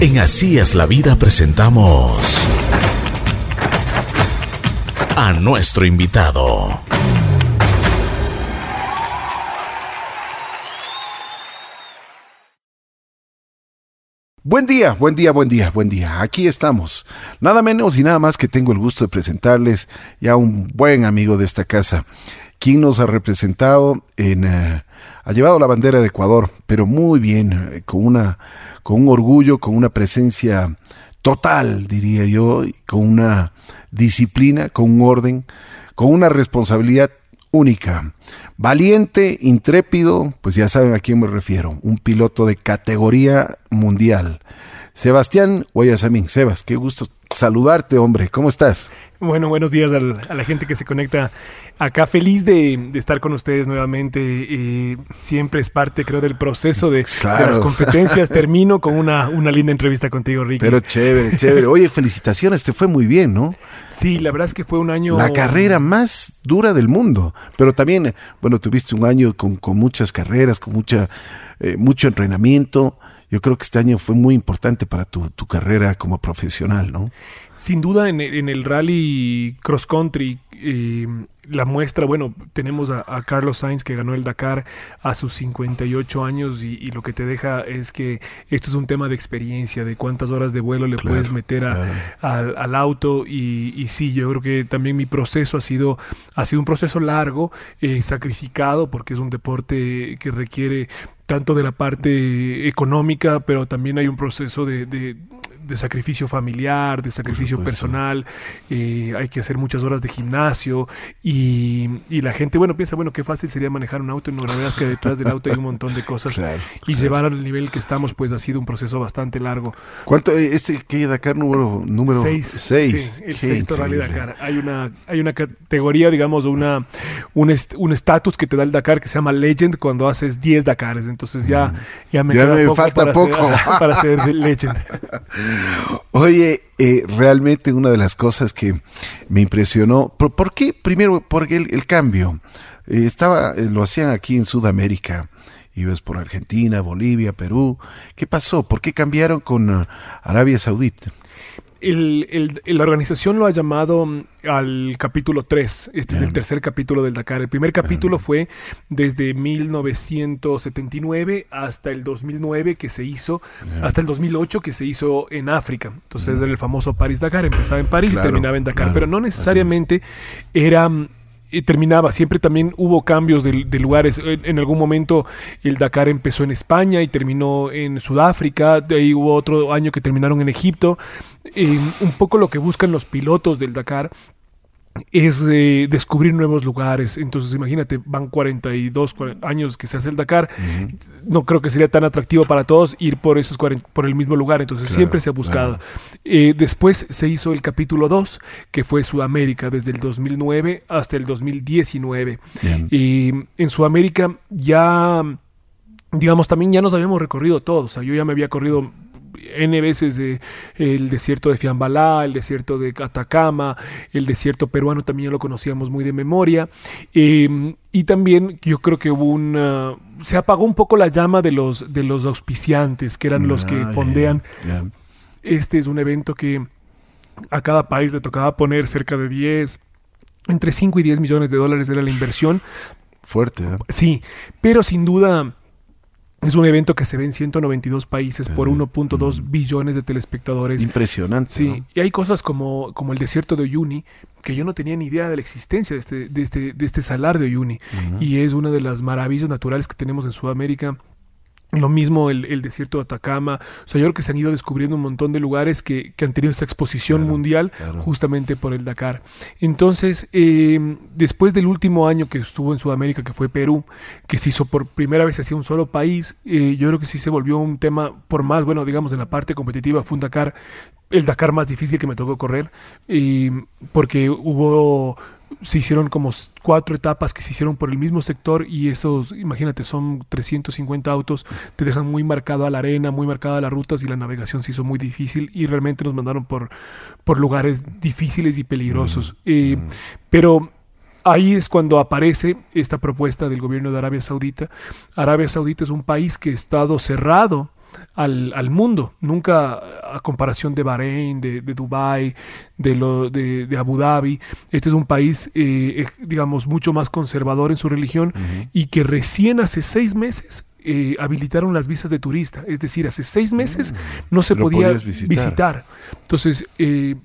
En Así es la vida presentamos a nuestro invitado. Buen día, buen día, buen día, buen día. Aquí estamos. Nada menos y nada más que tengo el gusto de presentarles ya un buen amigo de esta casa, quien nos ha representado en... eh, ha llevado la bandera de Ecuador, pero muy bien, eh, con, una, con un orgullo, con una presencia total, diría yo, con una disciplina, con un orden, con una responsabilidad única. Valiente, intrépido, pues ya saben a quién me refiero, un piloto de categoría mundial. Sebastián Guayasamín. Sebas, qué gusto saludarte, hombre. ¿Cómo estás? Bueno, buenos días a la gente que se conecta acá. Feliz de, de estar con ustedes nuevamente. Eh, siempre es parte, creo, del proceso de, las competencias. Termino con una, una linda entrevista contigo, Ricky. Pero chévere, chévere. Oye, felicitaciones, te fue muy bien, ¿no? sí, la verdad es que fue un año... La carrera más dura del mundo. Pero también, bueno, tuviste un año con, con muchas carreras, con mucha, eh, mucho entrenamiento. Yo creo que este año fue muy importante para tu, tu carrera como profesional, ¿no? Sin duda en, el- rally cross country, eh, la muestra, bueno, tenemos a, a Carlos Sainz que ganó el Dakar a sus 58 años y, y lo que te deja es que esto es un tema de experiencia, de cuántas horas de vuelo le Claro, puedes meter a- claro. al, al auto y, y sí, yo creo que también mi proceso ha sido, ha sido un proceso largo, eh, sacrificado, porque es un deporte que requiere tanto de la parte económica, pero también hay un proceso de, de- de sacrificio familiar, de sacrificio personal, eh, hay que hacer muchas horas de gimnasio y, y la gente, bueno, piensa, bueno, qué fácil sería manejar un auto, y no, la verdad es que detrás del auto hay un montón de cosas Claro, y claro. llevar al nivel que estamos, pues ha sido un proceso bastante largo. ¿Cuánto? eh, Este que Dakar número número Seis. seis. Sí, el Qué sexto Rally increíble. Dakar. Hay una, hay una categoría, digamos, una, un est- un estatus que te da el Dakar que se llama Legend cuando haces 10 Dakares. Entonces ya, ya me, Mm. Ya me poco falta para poco. Para ser Legend. Oye, eh, realmente una de las cosas que me impresionó, ¿por, qué? Primero, porque el, el cambio. Eh, estaba, eh, lo hacían aquí en Sudamérica. Ibas por Argentina, Bolivia, Perú. ¿Qué pasó? ¿Por qué cambiaron con eh, Arabia Saudita? El- el- la organización lo ha llamado mm, al capítulo 3. Este es el tercer capítulo del Dakar. El primer capítulo fue desde 1979 hasta el 2009 que se hizo, hasta el 2008 que se hizo en África. Entonces era el famoso París-Dakar. Empezaba en París Claro, y terminaba en Dakar. claro, Pero no necesariamente era... eh, terminaba, siempre también hubo cambios de, lugares. En, en algún momento el Dakar empezó en España y terminó en Sudáfrica, de ahí hubo otro año que terminaron en Egipto. Eh, un poco lo que buscan los pilotos del Dakar es eh, descubrir nuevos lugares. Entonces, imagínate, van 42 cuaren- años que se hace el Dakar. No creo que sería tan atractivo para todos ir por esos 40 por el mismo lugar. Entonces, Claro, siempre se ha buscado. Eh, después se hizo el capítulo 2, que fue Sudamérica, desde el 2009 hasta el 2019. Bien. Y en Sudamérica ya, digamos, también ya nos habíamos recorrido todos. O sea, yo ya me había corrido N veces de, el desierto de Fiambalá, el desierto de Atacama, el desierto peruano también lo conocíamos muy de memoria. Eh, y también yo creo que hubo una... Se apagó un poco la llama de los, de los auspiciantes, que eran los que Ah, fondean este es un evento que a cada país le tocaba poner cerca de 10, entre 5 y 10 millones de dólares era la inversión. Fuerte, ¿eh? Sí, pero sin duda es un evento que se ve en 192 países por 1.2 billones de telespectadores. Impresionante. Sí, ¿no? y hay cosas como, como el desierto de Uyuni, que yo no tenía ni idea de la existencia de este, de este, de este salar de Uyuni. Y es una de las maravillas naturales que tenemos en Sudamérica. Lo mismo el, el desierto de Atacama. O sea, yo creo que se han ido descubriendo un montón de lugares que, que han tenido esta exposición Claro, mundial claro. justamente por el Dakar. Entonces, eh, después del último año que estuvo en Sudamérica, que fue Perú, que se hizo por primera vez hacia un solo país, eh, yo creo que sí se volvió un tema, por más, bueno, digamos, en la parte competitiva, fue un Dakar, el Dakar más difícil que me tocó correr, y porque hubo se hicieron como cuatro etapas que se hicieron por el mismo sector y esos, imagínate, son 350 autos, te dejan muy marcada la arena, muy marcadas las rutas y la navegación se hizo muy difícil y realmente nos mandaron por, por lugares difíciles y peligrosos. Eh, pero ahí es cuando aparece esta propuesta del gobierno de Arabia Saudita. Arabia Saudita es un país que ha estado cerrado al, al mundo, nunca a comparación de Bahrein, de, de Dubái, de, lo, de, de, Abu Dhabi. Este es un país, eh, digamos, mucho más conservador en su religión y que recién hace seis meses eh, habilitaron las visas de turista. Es decir, hace seis meses mm. no se podía visitar. visitar. Entonces, eh,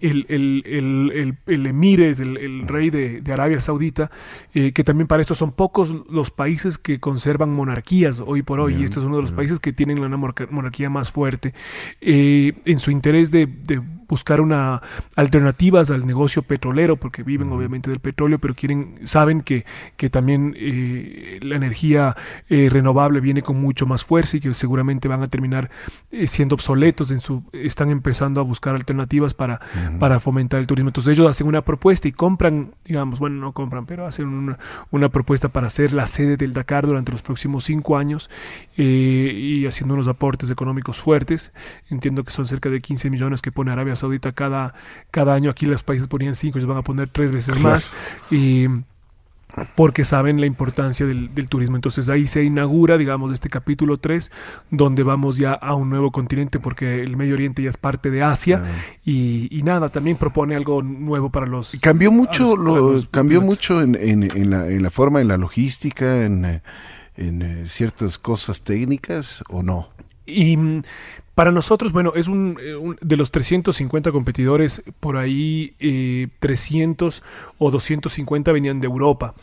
el, el, el, el, emir es el, rey de, de, Arabia Saudita, eh, que también para esto son pocos los países que conservan monarquías hoy por hoy, y este es uno de los países que tienen una monarquía más fuerte. Eh, en su interés de, de buscar una alternativas al negocio petrolero, porque viven obviamente del petróleo, pero quieren, saben que, que también eh, la energía eh, renovable viene con mucho más fuerza y que seguramente van a terminar eh, siendo obsoletos en su, están empezando a buscar alternativas para, para fomentar el turismo. Entonces ellos hacen una propuesta y compran, digamos, bueno, no compran, pero hacen una, una propuesta para ser la sede del Dakar durante los próximos cinco años y haciendo unos aportes económicos fuertes. Entiendo que son cerca de 15 millones que pone Arabia Saudita cada, cada año. Aquí los países ponían cinco, ellos van a poner tres veces más. Y porque saben la importancia del, turismo. Entonces ahí se inaugura, digamos, este capítulo 3, donde vamos ya a un nuevo continente, porque el Medio Oriente ya es parte de Asia, y, nada, también propone algo nuevo para los... Cambió mucho, lo, cambió mucho en, en, la, en, la, forma, en la logística, en, en eh, ciertas cosas técnicas, ¿o no? Y para nosotros, bueno, es un, eh, de los 350 competidores, por ahí 300 eh, o 250 venían de Europa.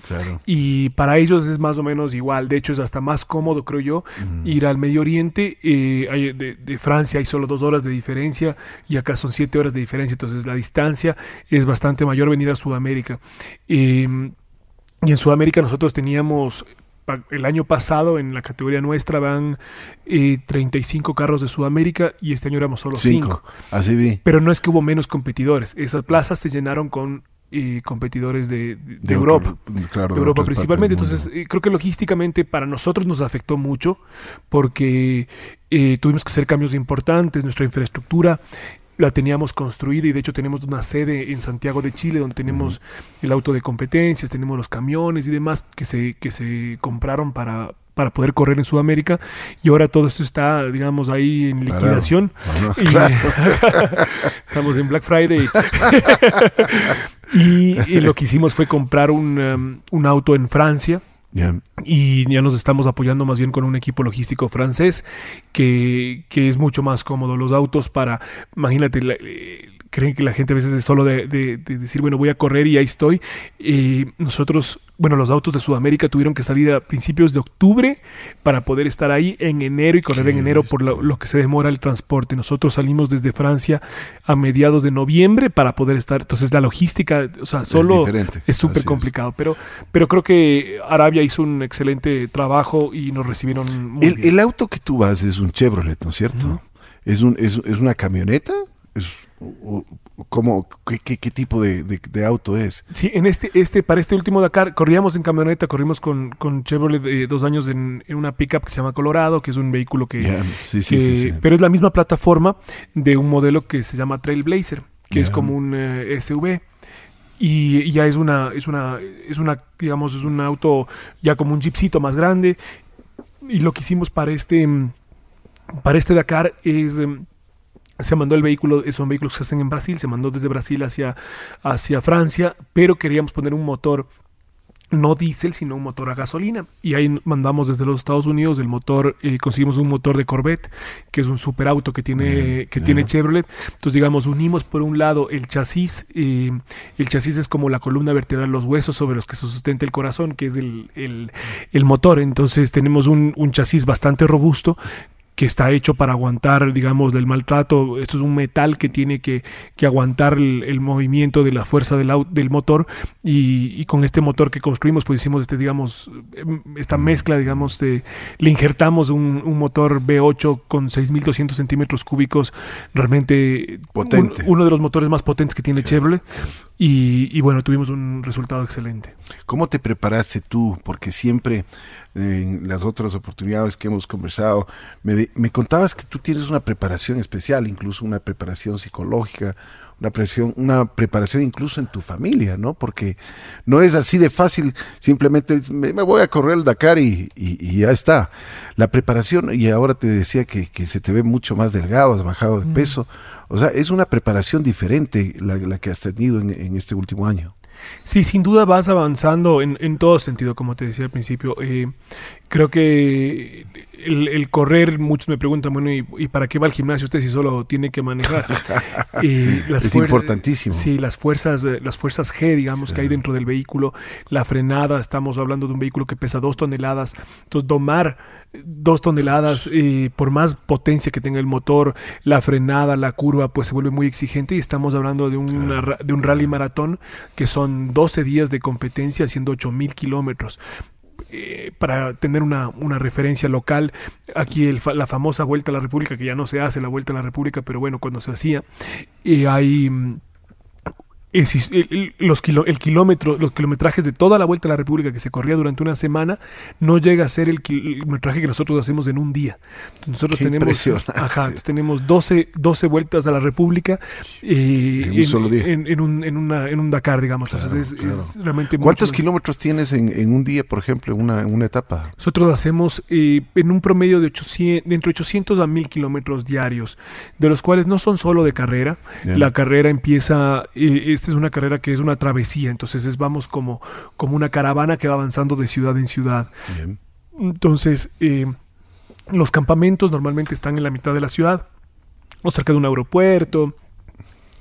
Y para ellos es más o menos igual. De hecho, es hasta más cómodo, creo yo, ir al Medio Oriente. Eh, de, Francia hay solo dos horas de diferencia y acá son siete horas de diferencia. Entonces, la distancia es bastante mayor venir a Sudamérica. Em, y en Sudamérica nosotros teníamos el año pasado en la categoría nuestra van 35 eh, carros de Sudamérica y este año éramos solo 5. Así vi. Pero no es que hubo menos competidores. Esas plazas se llenaron con eh, competidores de, Europa, de Europa principalmente. Entonces, eh, creo que logísticamente para nosotros nos afectó mucho porque tuvimos que hacer cambios importantes, nuestra infraestructura la teníamos construida y de hecho tenemos una sede en Santiago de Chile donde tenemos el auto de competencias, tenemos los camiones y demás que se, que se compraron para, para poder correr en Sudamérica. Y ahora todo esto está, digamos, ahí en liquidación. estamos en Black Friday. y, lo que hicimos fue comprar un, um, un auto en Francia y ya nos estamos apoyando más bien con un equipo logístico francés que, que es mucho más cómodo. Los autos para, imagínate, eh, creen que la gente a veces es solo de, decir, bueno, voy a correr y ahí estoy. y nosotros, bueno, los autos de Sudamérica tuvieron que salir a principios de octubre para poder estar ahí en enero y correr en enero por lo, que se demora el transporte. Nosotros salimos desde Francia a mediados de noviembre para poder estar. Entonces la logística, o sea, solo es súper complicado. Pero, pero creo que Arabia hizo un excelente trabajo y nos recibieron muy el, bien. El auto que tú vas es un Chevrolet, ¿no es cierto? ¿Es, un, es, es una camioneta? Es ¿Cómo, qué, qué, tipo de, de, auto es? Sí, en este, este, para este último Dakar corríamos en camioneta, corrimos con, con Chevrolet eh, dos años en, en, una pickup que se llama Colorado, que es un vehículo que, sí, sí, sí, pero es la misma plataforma de un modelo que se llama Trailblazer, que es como un eh, SUV y ya es una, es una, es una, digamos, es un auto ya como un jeepcito más grande. Y lo que hicimos para este, para este Dakar es em, se mandó el vehículo, son vehículos que se hacen en Brasil, se mandó desde Brasil hacia, hacia Francia, pero queríamos poner un motor no diésel, sino un motor a gasolina. Y ahí mandamos desde los Estados Unidos el motor, eh, conseguimos un motor de Corvette, que es un superauto que tiene, que tiene Chevrolet. Entonces, digamos, unimos por un lado el chasis, eh, el chasis es como la columna vertebral, los huesos sobre los que se sustenta el corazón, que es el, el, motor. Entonces, tenemos un, un chasis bastante robusto que está hecho para aguantar, digamos, del maltrato. Esto es un metal que tiene que, que aguantar el, movimiento de la fuerza del, del motor y, con este motor que construimos, pues hicimos este, digamos, esta mezcla, digamos, de, le injertamos un, motor V8 con 6.200 centímetros cúbicos, realmente Potente. uno de los motores más potentes que tiene Chevrolet y, bueno, tuvimos un resultado excelente. ¿Cómo te preparaste tú? Porque siempre en las otras oportunidades que hemos conversado, me, me contabas que tú tienes una preparación especial, incluso una preparación psicológica, una presión, una preparación incluso en tu familia, ¿no? Porque no es así de fácil, simplemente me, voy a correr el Dakar y, ya está. La preparación, y ahora te decía que, se te ve mucho más delgado, has bajado de peso, o sea, es una preparación diferente la, que has tenido en, este último año. Sí, sin duda vas avanzando en, en todo sentido, como te decía al principio. Eh, creo que el, correr, muchos me preguntan, bueno, ¿y, para qué va al gimnasio usted si solo tiene que manejar? es importantísimo. Sí, las fuerzas, eh, las fuerzas G, digamos, que hay dentro del vehículo, la frenada, estamos hablando de un vehículo que pesa dos toneladas, entonces domar dos toneladas, eh, por más potencia que tenga el motor, la frenada, la curva, pues se vuelve muy exigente y estamos hablando de, de un rally maratón que son 12 días de competencia haciendo 8000 kilómetros. Eh, para tener una, una, referencia local, aquí el, la famosa Vuelta a la República, que ya no se hace la Vuelta a la República, pero bueno, cuando se hacía, y hay el, los el kilómetro, los kilometrajes de toda la vuelta a la República que se corría durante una semana no llega a ser el kilometraje que nosotros hacemos en un día. Nosotros tenemos, ajá, tenemos 12, 12 vueltas a la República eh, en, un solo día. En, un, en, una, en un Dakar, digamos. Entonces es, realmente ¿Cuántos kilómetros tienes en, un día, por ejemplo, en una, una etapa? Nosotros hacemos eh, en un promedio de, 800, de entre 800 a 1000 kilómetros diarios, de los cuales no son solo de carrera. La carrera empieza... Eh, esta es una carrera que es una travesía, entonces es, vamos como, como una caravana que va avanzando de ciudad en ciudad. Entonces, eh, los campamentos normalmente están en la mitad de la ciudad, o cerca de un aeropuerto,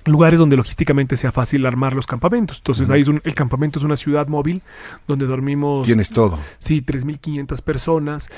lugares donde logísticamente sea fácil armar los campamentos. Entonces, ahí es el campamento es una ciudad móvil donde dormimos. Tienes todo. Sí, 3.500 personas.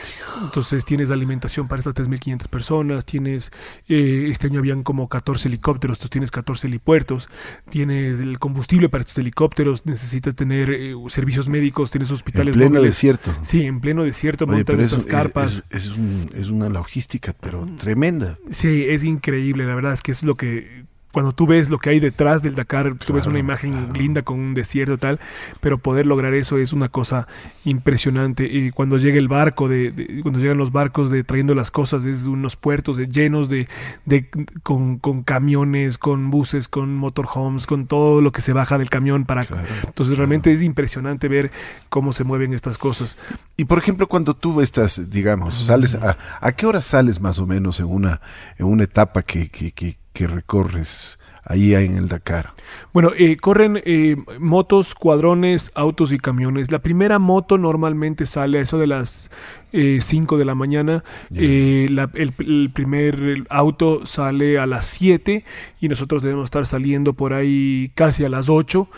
Entonces, tienes alimentación para estas 3.500 personas. Tienes, eh, este año habían como 14 helicópteros, entonces tienes 14 helipuertos. Tienes el combustible para estos helicópteros. Necesitas tener eh, servicios médicos, tienes hospitales. En pleno desierto. Sí, en pleno desierto, montan estas carpas. Es, es, una logística, pero tremenda. Sí, es increíble. La verdad es que es lo que cuando tú ves lo que hay detrás del Dakar, tú ves una imagen linda con un desierto tal, pero poder lograr eso es una cosa impresionante. Y cuando llega el barco, de, cuando llegan los barcos de trayendo las cosas desde unos puertos de, llenos de, de con, con, camiones, con buses, con motorhomes, con todo lo que se baja del camión para. Entonces realmente es impresionante ver cómo se mueven estas cosas. Y por ejemplo, cuando tú estás, digamos, sales a, a qué hora sales más o menos en una en una etapa que, que, que que recorres ahí en el Dakar? Bueno, eh, corren eh, motos, cuadrones, autos y camiones. La primera moto normalmente sale a eso de las 5 eh, de la mañana. el, el, primer auto sale a las 7 y nosotros debemos estar saliendo por ahí casi a las 8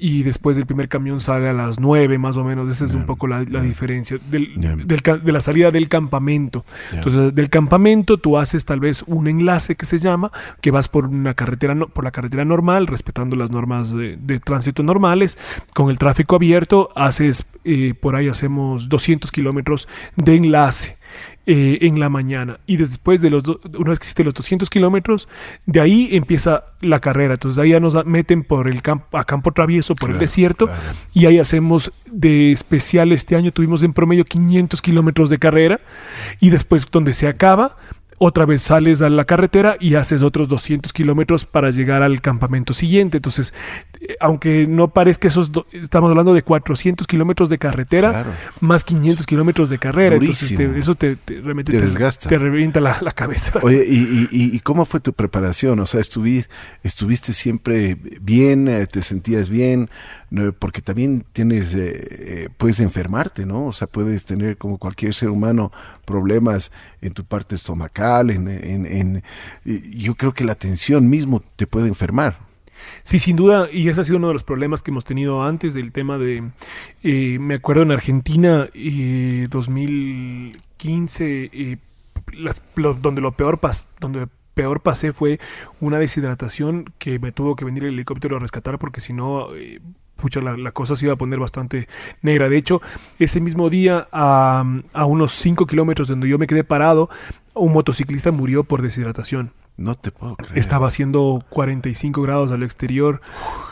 y después del primer camión sale a las 9 más o menos. Esa es un poco la, diferencia del, de la salida del campamento. Entonces, del campamento tú haces tal vez un enlace que se llama, que vas por una carretera por la carretera normal, respetando las normas de, tránsito normales, con el tráfico abierto, haces, eh, por ahí hacemos 200 kilómetros de enlace. Eh, en la mañana. Y después de los, una vez que existen los 200 kilómetros, de ahí empieza la carrera. Entonces ahí ya nos meten por el campo, a campo travieso, por el desierto, y ahí hacemos de especial este año, tuvimos en promedio 500 kilómetros de carrera, y después donde se acaba, otra vez sales a la carretera y haces otros 200 kilómetros para llegar al campamento siguiente. Entonces, eh, aunque no parezca esos, estamos hablando de 400 kilómetros de carretera más 500 kilómetros de carrera. Entonces, eso te, realmente te, desgasta. Te revienta la, cabeza. Oye, ¿y, y, cómo fue tu preparación? O sea, estuviste, estuviste siempre bien, eh, te sentías bien, porque también tienes, eh, eh, puedes enfermarte, ¿no? O sea, puedes tener como cualquier ser humano problemas en tu parte estomacal, en, en, yo creo que la tensión mismo te puede enfermar. Sí, sin duda, y ese ha sido uno de los problemas que hemos tenido antes, del tema de, eh, me acuerdo en Argentina, 2015, donde lo peor pasó, donde peor pasé fue una deshidratación que me tuvo que venir el helicóptero a rescatar porque si no pucha, la, cosa se iba a poner bastante negra. De hecho, ese mismo día, a, unos 5 kilómetros donde yo me quedé parado, un motociclista murió por deshidratación. No te puedo creer. Estaba haciendo 45 grados al exterior.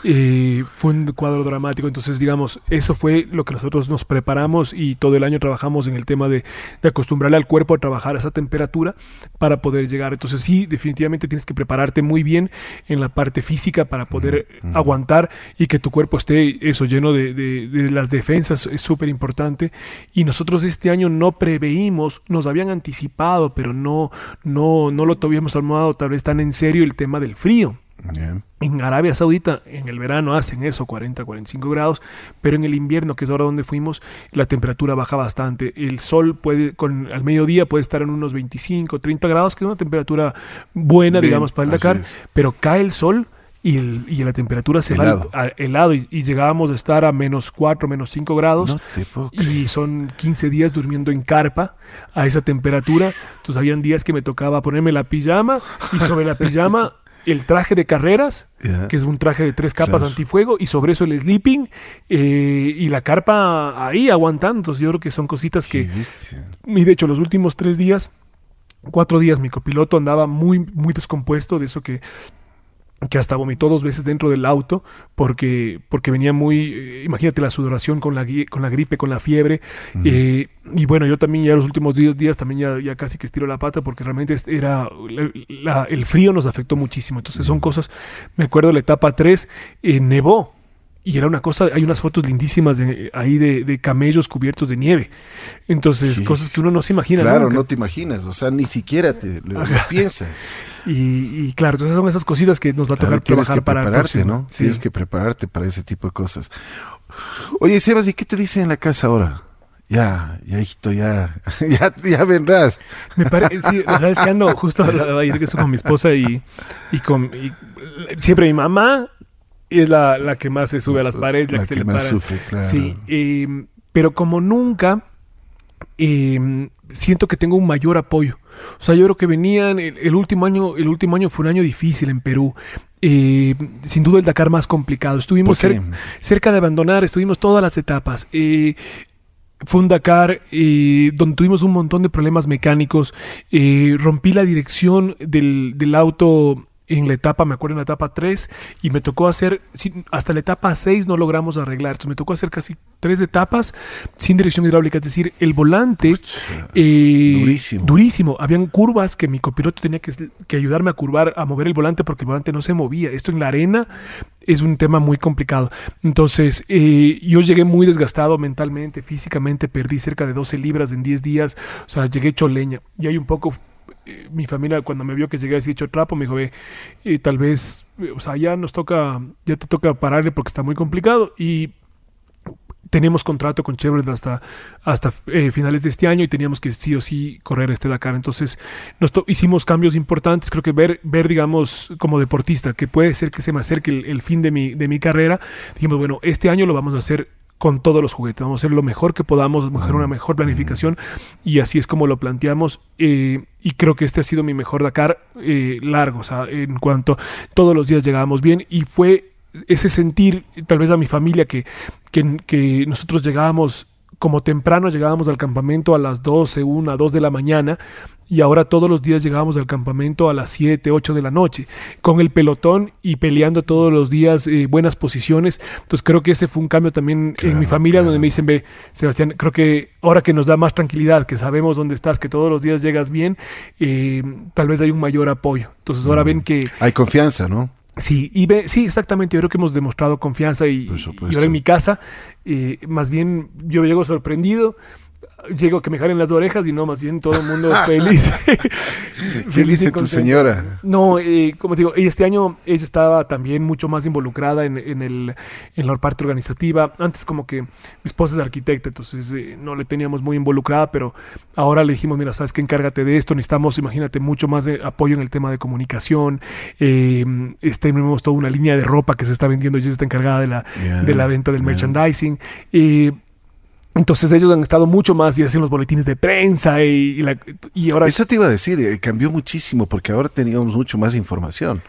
eh, fue un cuadro dramático. Entonces, digamos, eso fue lo que nosotros nos preparamos y todo el año trabajamos en el tema de, de acostumbrarle al cuerpo a trabajar a esa temperatura para poder llegar. Entonces, sí, definitivamente tienes que prepararte muy bien en la parte física para poder aguantar y que tu cuerpo esté eso lleno de, de- de las defensas. Es súper importante. Y nosotros este año no preveímos, nos habían anticipado, pero no, no, no lo habíamos tomado tal vez tan en serio el tema del frío. Bien. En Arabia Saudita, en el verano hacen eso, 40, 45 grados, pero en el invierno, que es ahora donde fuimos, la temperatura baja bastante. El sol puede, con, al mediodía puede estar en unos 25, 30 grados, que es una temperatura buena, Bien, digamos, para el Dakar, es. pero cae el sol y, el- y la temperatura se Helado. va al- a- helado y, y llegábamos a estar a menos 4, menos 5 grados. No te puedo creer. Y son 15 días durmiendo en carpa a esa temperatura. Entonces habían días que me tocaba ponerme la pijama y sobre la pijama el traje de carreras, que es un traje de tres capas Claro. antifuego, y sobre eso el sleeping eh, y la carpa ahí aguantando. Entonces yo creo que son cositas Qué que... bestia. Y de hecho los últimos tres días, cuatro días, mi copiloto andaba muy, muy descompuesto de eso que que hasta vomitó dos veces dentro del auto porque, porque venía muy, eh, imagínate la sudoración con la, con la gripe, con la fiebre. eh, y bueno, yo también ya los últimos 10 días también ya, ya casi que estiro la pata porque realmente es- era la- la- el frío nos afectó muchísimo. Entonces son cosas, me acuerdo la etapa 3, eh, nevó. Y era una cosa, hay unas fotos lindísimas de, ahí de, de camellos cubiertos de nieve. Entonces, Sí. cosas que uno no se imagina. Claro, nunca. no te imaginas, o sea, ni siquiera te lo piensas. Y, y claro, entonces son esas cositas que nos va a Claro, tocar tienes trabajar que para prepararte. ¿no? Sí. Tienes que prepararte para ese tipo de cosas. Oye, Sebas, ¿y qué te dice en la casa ahora? Ya, ya, hijito, ya, ya, ya vendrás. Me parece, sí, sabes que ando justo ahí que estoy con mi esposa y, y con y siempre mi mamá es la, la que más se sube a las paredes, la, La que, se que le más sufre, claro. Sí, eh, pero como nunca eh, siento que tengo un mayor apoyo. O sea, yo creo que venían el, el último año, el último año fue un año difícil en Perú. Eh, sin duda el Dakar más complicado. Estuvimos cerca de abandonar, estuvimos todas las etapas. Eh, fue un Dakar eh, donde tuvimos un montón de problemas mecánicos. Eh, rompí la dirección del, del auto en la etapa, me acuerdo en la etapa 3, y me tocó hacer, hasta la etapa 6 no logramos arreglar. Entonces me tocó hacer casi tres etapas sin dirección hidráulica. Es decir, el volante... eh, durísimo. Durísimo. Habían curvas que mi copiloto tenía que, que ayudarme a curvar, a mover el volante porque el volante no se movía. Esto en la arena es un tema muy complicado. Entonces, eh, yo llegué muy desgastado mentalmente, físicamente, perdí cerca de 12 libras en 10 días, o sea, llegué hecho leña. Y hay un poco, eh, mi familia cuando me vio que llegué así hecho trapo, me dijo, ve, eh, tal vez, eh, o sea, ya nos toca, ya te toca pararle porque está muy complicado. Y tenemos contrato con Chevrolet hasta, hasta eh, finales de este año y teníamos que sí o sí correr este Dakar. Entonces nos hicimos cambios importantes. Creo que ver, ver, digamos, como deportista, que puede ser que se me acerque el, el fin de mi, de mi carrera, dijimos, bueno, este año lo vamos a hacer con todos los juguetes. Vamos a hacer lo mejor que podamos, mejor una mejor planificación y así es como lo planteamos. eh, y creo que este ha sido mi mejor Dakar eh, largo, o sea, en cuanto todos los días llegábamos bien y fue ese sentir, tal vez a mi familia, que, que, que nosotros llegábamos como temprano, llegábamos al campamento a las 12, 1, 2 de la mañana y ahora todos los días llegábamos al campamento a las 7, 8 de la noche, con el pelotón y peleando todos los días eh, buenas posiciones. Entonces creo que ese fue un cambio también en mi familia, claro. donde me dicen, ve, Sebastián, creo que ahora que nos da más tranquilidad, que sabemos dónde estás, que todos los días llegas bien, eh, tal vez hay un mayor apoyo. Entonces ahora ven que Hay confianza, ¿no? Sí, y ve, sí, exactamente. Yo creo que hemos demostrado confianza y, y ahora en mi casa, eh, más bien yo llego sorprendido, llego que me jalen las orejas y no, más bien todo el mundo feliz. ¿Qué y dice tu señora? No, eh, como te digo, este año ella estaba también mucho más involucrada en, en el, en la parte organizativa. Antes como que mi esposa es arquitecta, entonces eh, no le teníamos muy involucrada, pero ahora le dijimos, mira, sabes que encárgate de esto, necesitamos, imagínate, mucho más de apoyo en el tema de comunicación. Eh, este, tenemos toda una línea de ropa que se está vendiendo, ella está encargada de la, de la venta del merchandising. Eh, entonces ellos han estado mucho más y hacen los boletines de prensa y, y la- y ahora Eso te iba a decir, eh, cambió muchísimo porque ahora teníamos mucho más información.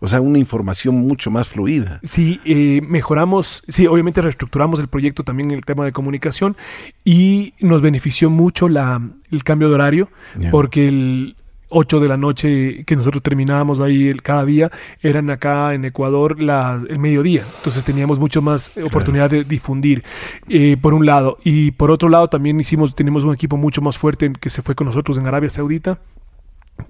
O sea, una información mucho más fluida. Sí, eh, mejoramos, sí, obviamente reestructuramos el proyecto también en el tema de comunicación y nos benefició mucho la, el cambio de horario porque el, 8 de la noche que nosotros terminábamos ahí el- cada día, eran acá en Ecuador la- el mediodía. Entonces teníamos mucho más oportunidad de difundir, eh, por un lado. Y por otro lado también hicimos, tenemos un equipo mucho más fuerte que se fue con nosotros en Arabia Saudita.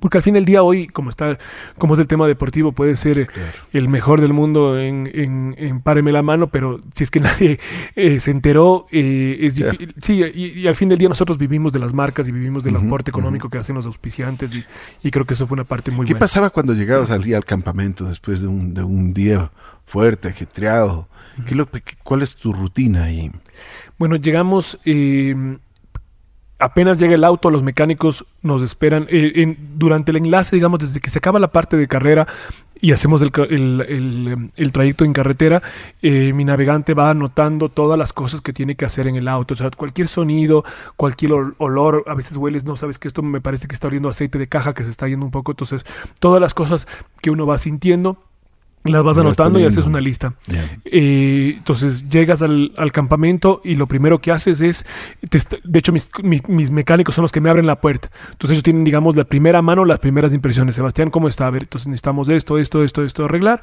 Porque al fin del día hoy, como está, como es el tema deportivo, puede ser el mejor del mundo en, en, en páreme la mano, pero si es que nadie eh, se enteró, eh, es Claro. difícil. Sí, y, y al fin del día nosotros vivimos de las marcas y vivimos del aporte económico que hacen los auspiciantes y, y creo que eso fue una parte muy ¿Qué buena. pasaba cuando llegabas al, al campamento después de un, de un día fuerte, ajetreado? ¿Qué lo- qué- ¿Cuál es tu rutina ahí? Bueno, llegamos, eh, apenas llega el auto, los mecánicos nos esperan. eh, durante el enlace, digamos, desde que se acaba la parte de carrera y hacemos el, el- el, trayecto en carretera, eh, mi navegante va anotando todas las cosas que tiene que hacer en el auto. O sea, cualquier sonido, cualquier ol- olor, a veces hueles, no sabes que esto me parece que está oliendo aceite de caja, que se está yendo un poco. Entonces, todas las cosas que uno va sintiendo. Las vas anotando y haces una lista. Eh, entonces llegas al, al campamento y lo primero que haces es, te de hecho mis, mi- mis mecánicos son los que me abren la puerta. Entonces ellos tienen, digamos, la primera mano, las primeras impresiones. Sebastián, ¿cómo está? A ver, entonces necesitamos esto, esto, esto, esto arreglar.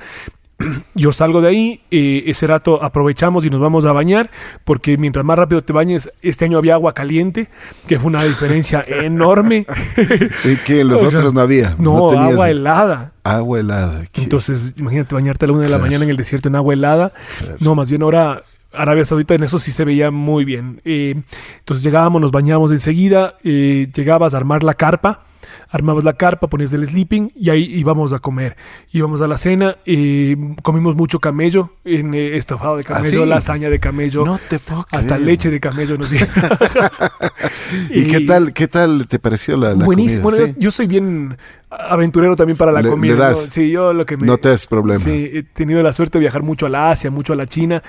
Yo salgo de ahí, eh, ese rato aprovechamos y nos vamos a bañar, porque mientras más rápido te bañes, este año había agua caliente, que fue una diferencia enorme. ¿Y que en los O sea, otros no había? No, tenías agua helada. agua helada. ¿Qué? Entonces, imagínate bañarte a la una de la mañana en el desierto en agua helada. Claro. No, más bien ahora Arabia Saudita en eso sí se veía muy bien. Eh, entonces llegábamos, nos bañábamos enseguida, eh, llegabas a armar la carpa. Armabas la carpa, ponías el sleeping y ahí íbamos a comer. Íbamos a la cena, eh, comimos mucho camello, en eh, estofado de ¿Ah, camello, sí? lasaña de camello, no te puedo hasta creer. leche de camello nos dieron. ¿Y, qué tal qué tal te pareció la, la Buenísimo. comida? Bueno, Sí. yo, yo soy bien aventurero también para la Le- comida. le das. ¿no? Sí, yo lo que me. No te das problema. Sí, he tenido la suerte de viajar mucho a la Asia, mucho a la China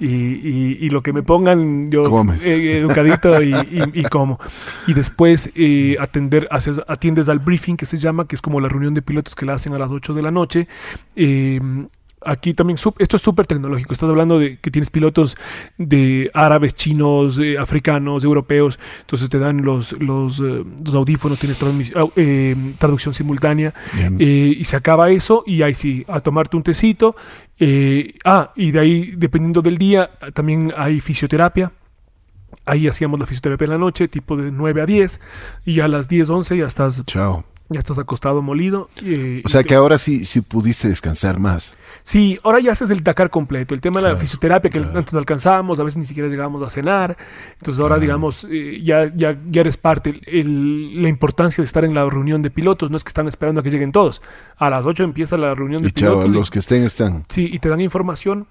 y, y- y lo que me pongan, yo Comes. eh, educadito y, y- y como. Y después eh, atender, haces, atiendes al briefing que se llama, que es como la reunión de pilotos que la hacen a las 8 de la noche. Eh, Aquí también, esto es súper tecnológico. Estás hablando de que tienes pilotos de árabes, chinos, eh, africanos, europeos. Entonces te dan los, los, eh, los audífonos, tienes eh, traducción simultánea. Eh, y se acaba eso y ahí sí, a tomarte un tecito. ah, y de ahí, dependiendo del día, también hay fisioterapia. Ahí hacíamos la fisioterapia en la noche, tipo de 9 a 10. Y a las 10, 11 ya estás, Chao. Ya estás acostado, molido. eh, O sea te- que ahora sí, sí pudiste descansar más. Sí, ahora ya haces el Dakar completo. El tema de la Claro, fisioterapia que claro. antes no alcanzábamos, a veces ni siquiera llegábamos a cenar. Entonces ahora, digamos, eh, ya, ya, ya eres parte. El- la importancia de estar en la reunión de pilotos no es que están esperando a que lleguen todos. A las 8 empieza la reunión de Y chao, pilotos. y- los que estén están. Sí, y te dan información,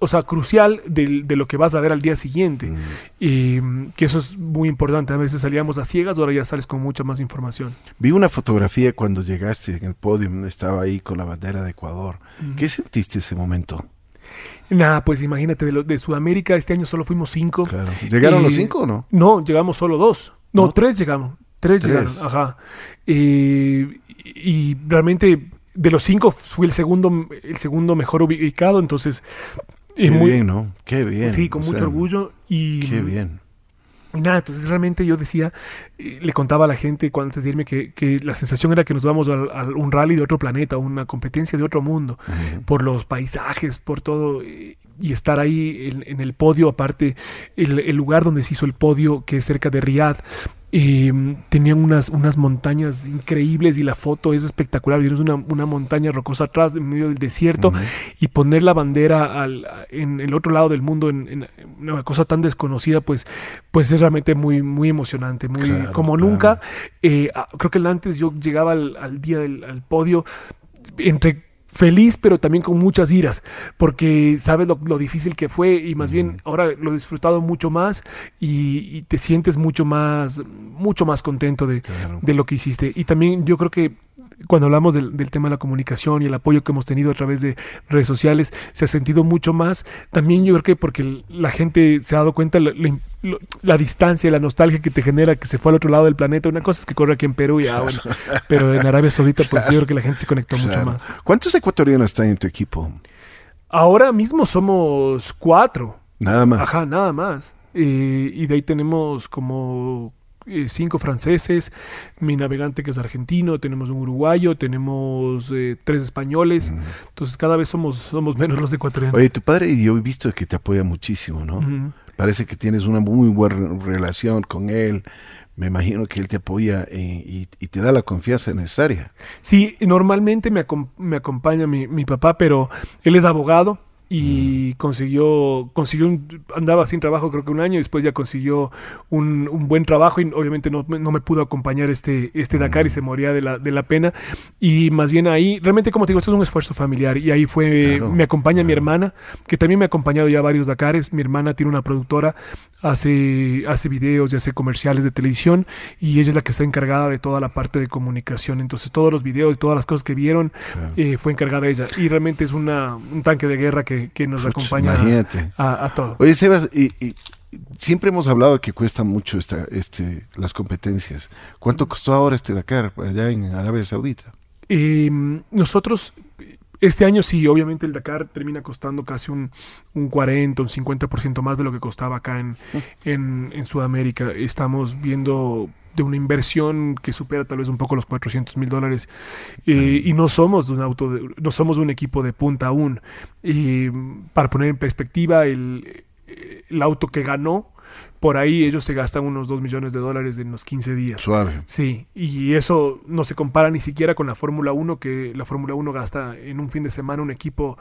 o sea, crucial de, lo que vas a ver al día siguiente. Mm. Y mm, que eso es muy importante. A veces salíamos a ciegas, ahora ya sales con mucha más información. Vi una fotografía cuando llegaste en el podio, estaba ahí con la bandera de Ecuador. ¿Qué sentiste ese momento? Nada, pues imagínate, de, los de Sudamérica este año solo fuimos cinco. Claro. ¿Llegaron los cinco o no? No, llegamos solo dos. No, ¿No? tres llegamos. Tres, Tres. llegaron, ajá. Eh, y realmente de los cinco fui el segundo, el segundo mejor ubicado, entonces... eh, Qué muy- bien, ¿no? Qué bien. Sí, con mucho sea, orgullo. Y, Qué bien. y nada, entonces realmente yo decía, eh, le contaba a la gente cuando antes de irme que, que la sensación era que nos vamos al- a, un rally de otro planeta, una competencia de otro mundo, por los paisajes, por todo, y estar ahí en, en el podio, aparte, el, el lugar donde se hizo el podio, que es cerca de Riyadh. Eh, tenían unas, unas montañas increíbles y la foto es espectacular. Tienes una, una montaña rocosa atrás, en medio del desierto, y poner la bandera al- en el otro lado del mundo, en, en una cosa tan desconocida, pues, pues es realmente muy, muy emocionante, muy Claro, como claro. nunca. Eh, ah, creo que el antes yo llegaba al, al día del al podio entre feliz pero también con muchas iras porque sabes lo, lo difícil que fue y más bien ahora lo he disfrutado mucho más y, y te sientes mucho más mucho más contento de, Claro. de lo que hiciste y también yo creo que cuando hablamos del, del tema de la comunicación y el apoyo que hemos tenido a través de redes sociales, se ha sentido mucho más. También yo creo que porque la gente se ha dado cuenta la, la, la distancia, la nostalgia que te genera que se fue al otro lado del planeta. Una cosa es que corre aquí en Perú y ah, bueno, pero en Arabia Saudita, pues yo creo que la gente se conectó mucho Claro. más. ¿Cuántos ecuatorianos están en tu equipo? Ahora mismo somos cuatro. Nada más. Ajá, nada más. Eh, y de ahí tenemos como eh, cinco franceses, mi navegante que es argentino, tenemos un uruguayo, tenemos eh, tres españoles, entonces cada vez somos, somos menos los ecuatorianos. Oye, tu padre y yo he visto que te apoya muchísimo, ¿no? Parece que tienes una muy buena relación con él. Me imagino que él te apoya eh, y, y te da la confianza necesaria. Sí, normalmente me, acom- me acompaña mi, mi papá, pero él es abogado. Y consiguió, consiguió un- andaba sin trabajo creo que un año, y después ya consiguió un, un buen trabajo y obviamente no, no me pudo acompañar este, este Dakar y se moría de la, de la pena. Y más bien ahí, realmente como te digo, esto es un esfuerzo familiar y ahí fue, Claro, me acompaña mi claro. hermana, que también me ha acompañado ya a varios Dakares. Mi hermana tiene una productora, hace, hace videos y hace comerciales de televisión y ella es la que está encargada de toda la parte de comunicación. Entonces todos los videos y todas las cosas que vieron Claro. eh, fue encargada ella. Y realmente es una, un tanque de guerra que, que nos Puch, acompaña a, a todo. Oye, Sebas, y, y siempre hemos hablado de que cuesta mucho esta, este, las competencias. ¿Cuánto costó ahora este Dakar allá en Arabia Saudita? Eh, nosotros, este año sí, obviamente el Dakar termina costando casi un, un 40, un 50% más de lo que costaba acá en, en, en Sudamérica. Estamos viendo de una inversión que supera tal vez un poco los 400 mil dólares. Eh, y no somos de un auto de- no somos de un equipo de punta aún. Y para poner en perspectiva el, el auto que ganó por ahí ellos se gastan unos 2 millones de dólares en los 15 días Suave. Sí, y eso no se compara ni siquiera con la Fórmula 1, que la Fórmula 1 gasta en un fin de semana un equipo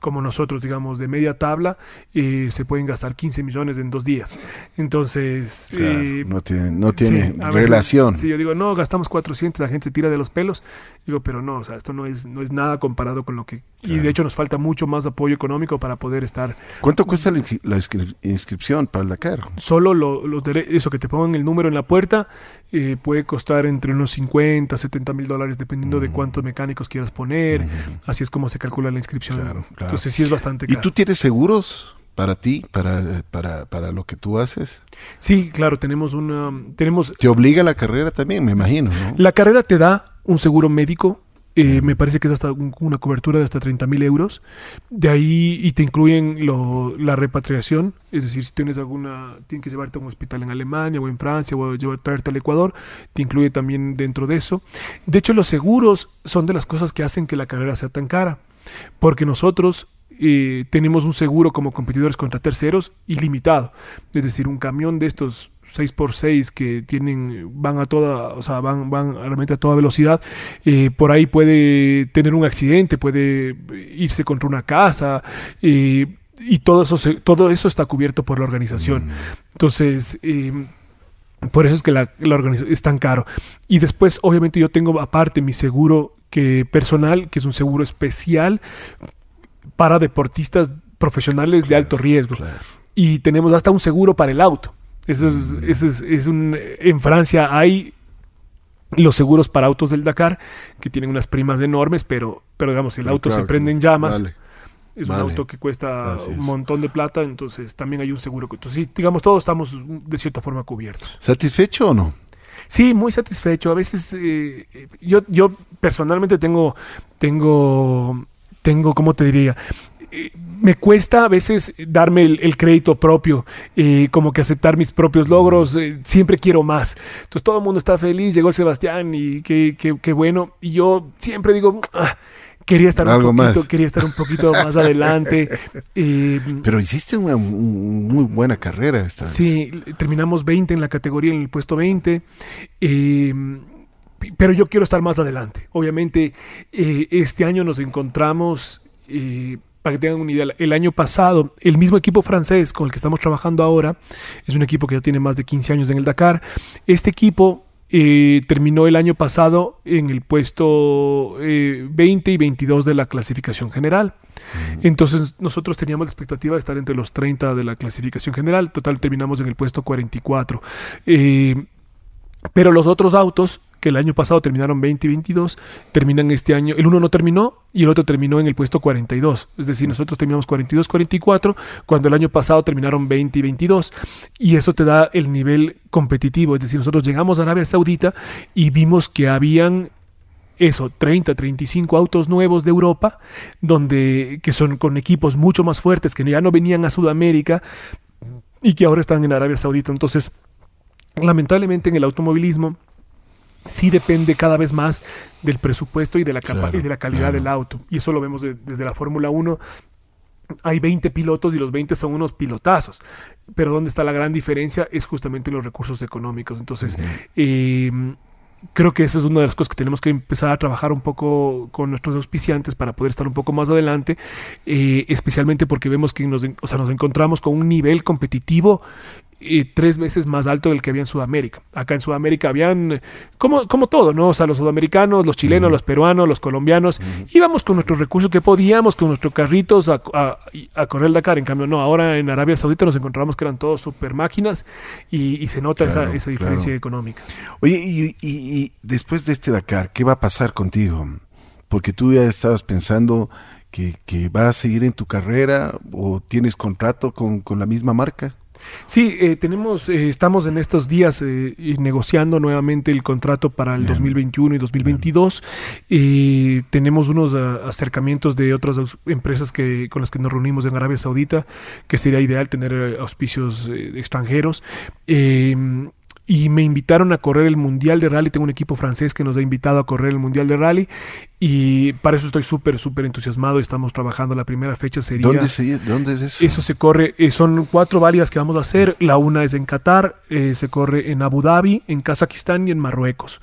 como nosotros, digamos, de media tabla, eh, se pueden gastar 15 millones en dos días. Entonces, Claro, eh, no tiene, no tiene sí, a veces- relación. Sí, yo digo, no, gastamos 400, la gente se tira de los pelos. Digo, pero no, o sea, esto no es, no es nada comparado con lo que... Y de hecho nos falta mucho más apoyo económico para poder estar ¿Cuánto cuesta la, la inscri- inscripción para el Dakar? solo lo- los eso que te pongan el número en la puerta eh, puede costar entre unos 50 70 mil dólares dependiendo de cuántos mecánicos quieras poner así es como se calcula la inscripción Claro, claro. Entonces sí es bastante ¿Y caro tú tienes seguros para ti, para, para, para lo que tú haces? sí claro tenemos una tenemos ¿Te obliga la carrera también, me imagino, no? la carrera te da un seguro médico eh, me parece que es hasta un- una cobertura de hasta 30 mil euros. De ahí y te incluyen lo- la repatriación, es decir, si tienes alguna, tienes que llevarte a un hospital en Alemania o en Francia o llevar, traerte al Ecuador, te incluye también dentro de eso. De hecho, los seguros son de las cosas que hacen que la carrera sea tan cara, porque nosotros eh, tenemos un seguro como competidores contra terceros ilimitado, es decir, un camión de estos 6x6 que tienen van a toda o sea van van realmente a toda velocidad eh, por ahí puede tener un accidente puede irse contra una casa eh, y todo eso se- todo eso está cubierto por la organización. Entonces eh, por eso es que la, la organiza- es tan caro. Y después, obviamente, yo tengo aparte mi seguro que personal, que es un seguro especial para deportistas profesionales de alto riesgo. Claro. Y tenemos hasta un seguro para el auto. Eso es, eso es, es un, en Francia hay los seguros para autos del Dakar que tienen unas primas enormes, pero, pero digamos, el Pero auto claro se prende en llamas, vale. es vale. un auto que cuesta un montón de plata, entonces también hay un seguro. Entonces, digamos, todos estamos de cierta forma cubiertos. ¿Satisfecho o no? Sí, muy satisfecho. A veces eh, yo, yo personalmente tengo, tengo, tengo, ¿cómo te diría? Eh, me cuesta a veces darme el, crédito propio, eh, como que aceptar mis propios logros. eh, siempre quiero más. Entonces todo el mundo está feliz, llegó el Sebastián y qué, qué, qué bueno. Y yo siempre digo, "Ah, quería estar Algo un poquito, más. quería estar un poquito más adelante. Eh, Pero hiciste una un- muy buena carrera esta vez. Sí, terminamos 20 en la categoría, en el puesto 20. eh, pi- pero yo quiero estar más adelante. Obviamente, eh, este año nos encontramos, eh, para que tengan una idea, el año pasado, el mismo equipo francés con el que estamos trabajando ahora, es un equipo que ya tiene más de 15 años en el Dakar. Este equipo eh, terminó el año pasado en el puesto eh, 20 y 22 de la clasificación general. Entonces nosotros teníamos la expectativa de estar entre los 30 de la clasificación general. Total terminamos en el puesto 44. Eh, pero los otros autos, que el año pasado terminaron 20 y 22, terminan este año. El uno no terminó y el otro terminó en el puesto 42. Es decir, nosotros terminamos 42, 44, cuando el año pasado terminaron 20 y 22. Y eso te da el nivel competitivo. Es decir, nosotros llegamos a Arabia Saudita y vimos que habían eso, 30, 35 autos nuevos de Europa, donde, que son con equipos mucho más fuertes, que ya no venían a Sudamérica y que ahora están en Arabia Saudita. Entonces, lamentablemente en el automovilismo sí depende cada vez más del presupuesto y de la, Claro, y de la calidad claro. del auto. Y eso lo vemos de- desde la Fórmula 1. Hay 20 pilotos y los 20 son unos pilotazos. Pero donde está la gran diferencia es justamente los recursos económicos. Entonces, eh, creo que esa es una de las cosas que tenemos que empezar a trabajar un poco con nuestros auspiciantes para poder estar un poco más adelante, eh, especialmente porque vemos que nos, o sea, nos encontramos con un nivel competitivo eh, tres veces más alto del que había en Sudamérica. Acá en Sudamérica habían, eh, como, como todo, ¿no? O sea, los sudamericanos, los chilenos, los peruanos, los colombianos, íbamos con nuestros recursos que podíamos, con nuestros carritos a, a- a correr el Dakar. En cambio, no, ahora en Arabia Saudita nos encontramos que eran todos super máquinas y, y se nota esa, esa diferencia claro. económica. Oye, y, y- y después de este Dakar, ¿qué va a pasar contigo? Porque tú ya estabas pensando que, que vas a seguir en tu carrera o tienes contrato con, con la misma marca. Sí, eh, tenemos, eh, estamos en estos días eh, y negociando nuevamente el contrato para el 2021 y 2022. Eh, tenemos unos ah, acercamientos de otras empresas que con las que nos reunimos en Arabia Saudita, que sería ideal tener eh, auspicios extranjeros. Y me invitaron a correr el Mundial de Rally. Tengo un equipo francés que nos ha invitado a correr el Mundial de Rally y para eso estoy súper, súper entusiasmado. Estamos trabajando. La primera fecha sería... ¿Dónde, se- ¿Dónde es eso? Eso se corre, eh, son cuatro válidas que vamos a hacer. La una es en Qatar, eh, se corre en Abu Dhabi, en Kazajistán y en Marruecos.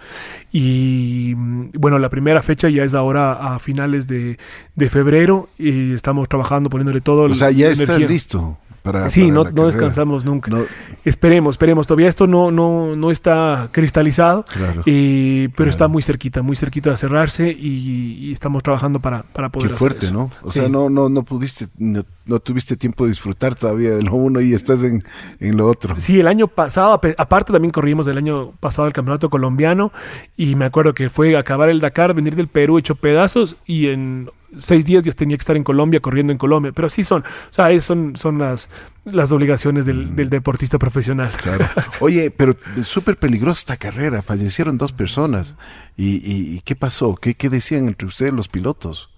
Y mm, bueno, la primera fecha ya es ahora a finales de, de febrero y estamos trabajando, poniéndole todo. o sea, ya la estás energía. listo para. Sí, para no, no descansamos nunca. No, Esperemos, esperemos. Todavía esto no, no, no está cristalizado, Claro. eh, pero Claro. está muy cerquita, muy cerquita de cerrarse y, y estamos trabajando para, para poder Qué hacer fuerte, eso. ¿no? O Sí. sea, no, no, no pudiste, no, no tuviste tiempo de disfrutar todavía de lo uno y estás en, en lo otro. Sí, el año pasado, aparte también corrimos el año pasado el campeonato colombiano y me acuerdo que fue acabar el Dakar, venir del Perú hecho pedazos y en seis días ya tenía que estar en Colombia, corriendo en Colombia. Pero sí son, o sea, es- son, son las, las obligaciones del, del deportista profesional. Claro. Oye, pero súper peligrosa esta carrera. Fallecieron dos personas. ¿Y, y- y qué pasó? ¿Qué, ¿Qué decían entre ustedes los pilotos?